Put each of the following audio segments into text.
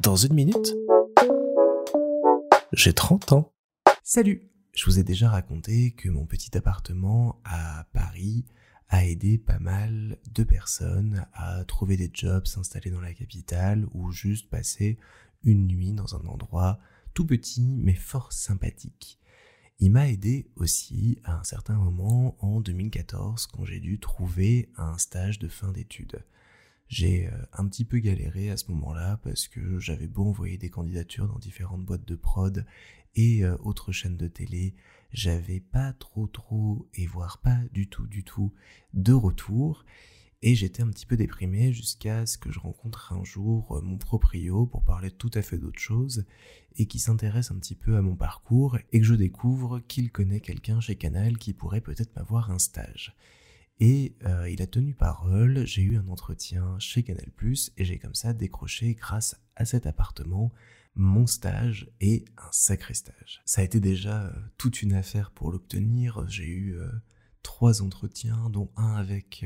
Dans une minute, j'ai 30 ans. Salut Je vous ai déjà raconté que mon petit appartement à Paris a aidé pas mal de personnes à trouver des jobs, s'installer dans la capitale ou juste passer une nuit dans un endroit tout petit mais fort sympathique. Il m'a aidé aussi à un certain moment en 2014 quand j'ai dû trouver un stage de fin d'études. J'ai euh, un petit peu galéré à ce moment-là parce que j'avais beau envoyer des candidatures dans différentes boîtes de prod et euh, autres chaînes de télé, j'avais pas trop trop et voire pas du tout du tout de retour et j'étais un petit peu déprimé jusqu'à ce que je rencontre un jour euh, mon proprio pour parler tout à fait d'autre chose et qui s'intéresse un petit peu à mon parcours et que je découvre qu'il connaît quelqu'un chez Canal qui pourrait peut-être m'avoir un stage. Et euh, il a tenu parole, j'ai eu un entretien chez Canal ⁇ et j'ai comme ça décroché grâce à cet appartement mon stage et un sacré stage. Ça a été déjà euh, toute une affaire pour l'obtenir, j'ai eu euh, trois entretiens, dont un avec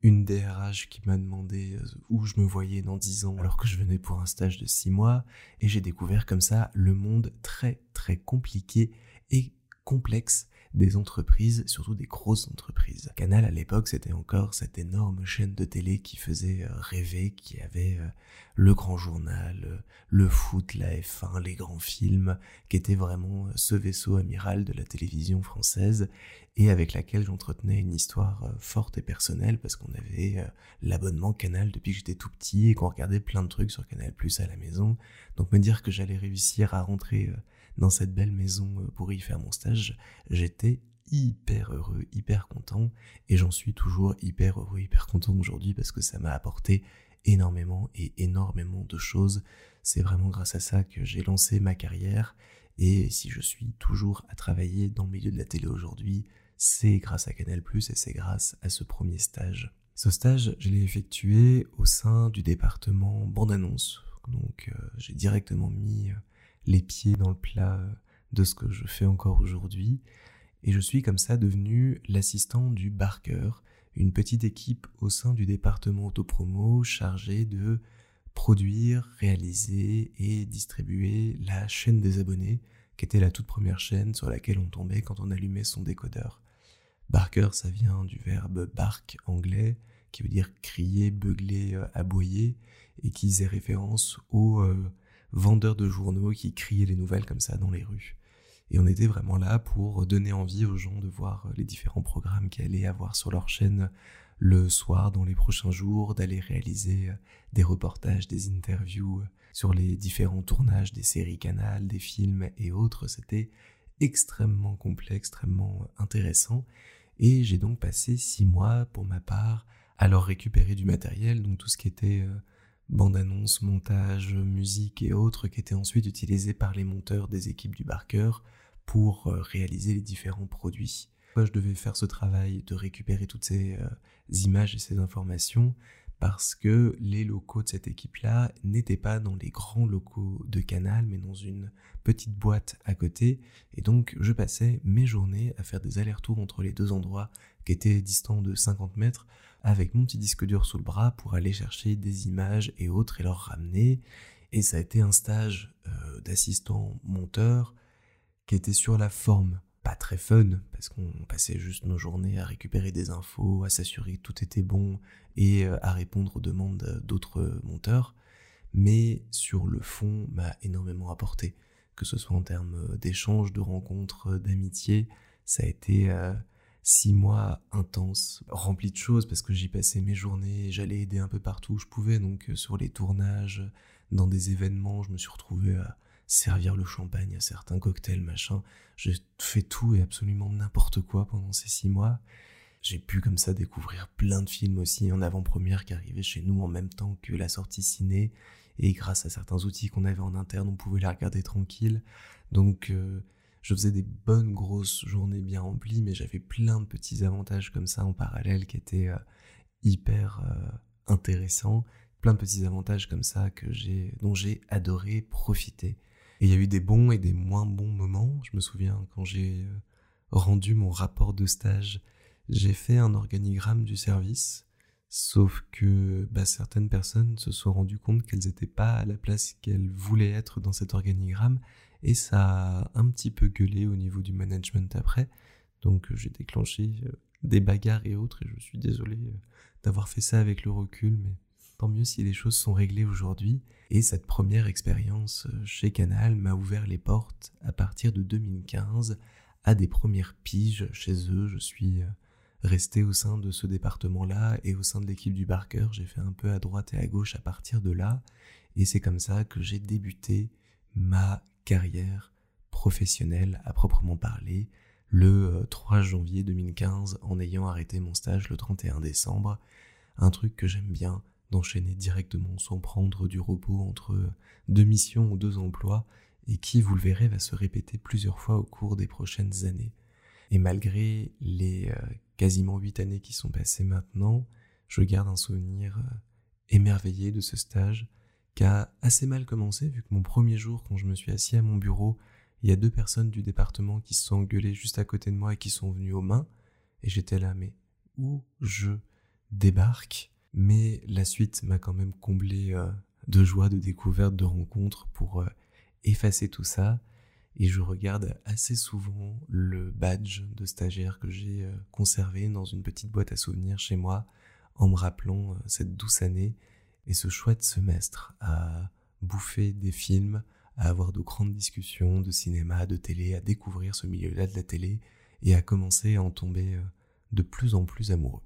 une DRH qui m'a demandé où je me voyais dans dix ans alors que je venais pour un stage de six mois, et j'ai découvert comme ça le monde très très compliqué et complexe des entreprises, surtout des grosses entreprises. Canal à l'époque, c'était encore cette énorme chaîne de télé qui faisait euh, rêver, qui avait euh, le grand journal, euh, le foot, la F1, les grands films, qui était vraiment ce vaisseau amiral de la télévision française et avec laquelle j'entretenais une histoire forte et personnelle parce qu'on avait l'abonnement Canal depuis que j'étais tout petit et qu'on regardait plein de trucs sur Canal Plus à la maison. Donc me dire que j'allais réussir à rentrer dans cette belle maison euh, pour y faire mon stage, j'étais hyper heureux, hyper content, et j'en suis toujours hyper heureux, hyper content aujourd'hui parce que ça m'a apporté énormément et énormément de choses. C'est vraiment grâce à ça que j'ai lancé ma carrière, et si je suis toujours à travailler dans le milieu de la télé aujourd'hui, c'est grâce à Canal ⁇ et c'est grâce à ce premier stage. Ce stage, je l'ai effectué au sein du département bande-annonce. Donc euh, j'ai directement mis euh, les pieds dans le plat de ce que je fais encore aujourd'hui. Et je suis comme ça devenu l'assistant du Barker, une petite équipe au sein du département autopromo chargée de produire, réaliser et distribuer la chaîne des abonnés, qui était la toute première chaîne sur laquelle on tombait quand on allumait son décodeur. Barker, ça vient du verbe bark anglais, qui veut dire crier, beugler, euh, aboyer, et qui faisait référence au euh, vendeurs de journaux qui criaient les nouvelles comme ça dans les rues. Et on était vraiment là pour donner envie aux gens de voir les différents programmes qu'ils allaient avoir sur leur chaîne le soir, dans les prochains jours, d'aller réaliser des reportages, des interviews sur les différents tournages des séries canales, des films et autres. C'était extrêmement complet, extrêmement intéressant. Et j'ai donc passé six mois, pour ma part, à leur récupérer du matériel, donc tout ce qui était euh, bande-annonce, montage, musique et autres qui étaient ensuite utilisés par les monteurs des équipes du Barker pour euh, réaliser les différents produits. Moi, je devais faire ce travail de récupérer toutes ces euh, images et ces informations parce que les locaux de cette équipe-là n'étaient pas dans les grands locaux de Canal, mais dans une petite boîte à côté. Et donc, je passais mes journées à faire des allers-retours entre les deux endroits qui étaient distants de 50 mètres avec mon petit disque dur sous le bras pour aller chercher des images et autres et leur ramener. Et ça a été un stage euh, d'assistant monteur qui était sur la forme pas très fun parce qu'on passait juste nos journées à récupérer des infos, à s'assurer que tout était bon et euh, à répondre aux demandes d'autres monteurs, mais sur le fond m'a énormément apporté, que ce soit en termes d'échanges, de rencontres, d'amitié, ça a été euh, six mois intenses, remplis de choses parce que j'y passais mes journées, j'allais aider un peu partout où je pouvais, donc euh, sur les tournages, dans des événements, je me suis retrouvé à servir le champagne à certains cocktails, machin. J'ai fait tout et absolument n'importe quoi pendant ces six mois. J'ai pu comme ça découvrir plein de films aussi en avant-première qui arrivaient chez nous en même temps que la sortie ciné. Et grâce à certains outils qu'on avait en interne, on pouvait les regarder tranquille. Donc euh, je faisais des bonnes grosses journées bien remplies, mais j'avais plein de petits avantages comme ça en parallèle qui étaient euh, hyper euh, intéressants, plein de petits avantages comme ça que j'ai, dont j'ai adoré profiter. Et il y a eu des bons et des moins bons moments. Je me souviens quand j'ai euh, rendu mon rapport de stage, j'ai fait un organigramme du service Sauf que bah, certaines personnes se sont rendues compte qu'elles n'étaient pas à la place qu'elles voulaient être dans cet organigramme et ça a un petit peu gueulé au niveau du management après. Donc j'ai déclenché euh, des bagarres et autres et je suis désolé euh, d'avoir fait ça avec le recul, mais tant mieux si les choses sont réglées aujourd'hui. Et cette première expérience euh, chez Canal m'a ouvert les portes à partir de 2015 à des premières piges chez eux. Je suis resté au sein de ce département-là et au sein de l'équipe du Barker. J'ai fait un peu à droite et à gauche à partir de là. Et c'est comme ça que j'ai débuté ma carrière professionnelle à proprement parler le 3 euh, janvier 2015 en ayant arrêté mon stage le 31 décembre. Un truc que j'aime bien d'enchaîner directement sans prendre du repos entre deux missions ou deux emplois et qui, vous le verrez, va se répéter plusieurs fois au cours des prochaines années. Et malgré les euh, quasiment huit années qui sont passées maintenant, je garde un souvenir euh, émerveillé de ce stage qui a assez mal commencé vu que mon premier jour quand je me suis assis à mon bureau, il y a deux personnes du département qui se sont engueulées juste à côté de moi et qui sont venues aux mains et j'étais là mais où je débarque? Mais la suite m'a quand même comblé euh, de joie, de découverte, de rencontres pour effacer tout ça et je regarde assez souvent le badge de stagiaire que j'ai euh, conservé dans une petite boîte à souvenirs chez moi en me rappelant euh, cette douce année et ce chouette semestre à bouffer des films, à avoir de grandes discussions de cinéma, de télé, à découvrir ce milieu-là de la télé et à commencer à en tomber euh, de plus en plus amoureux.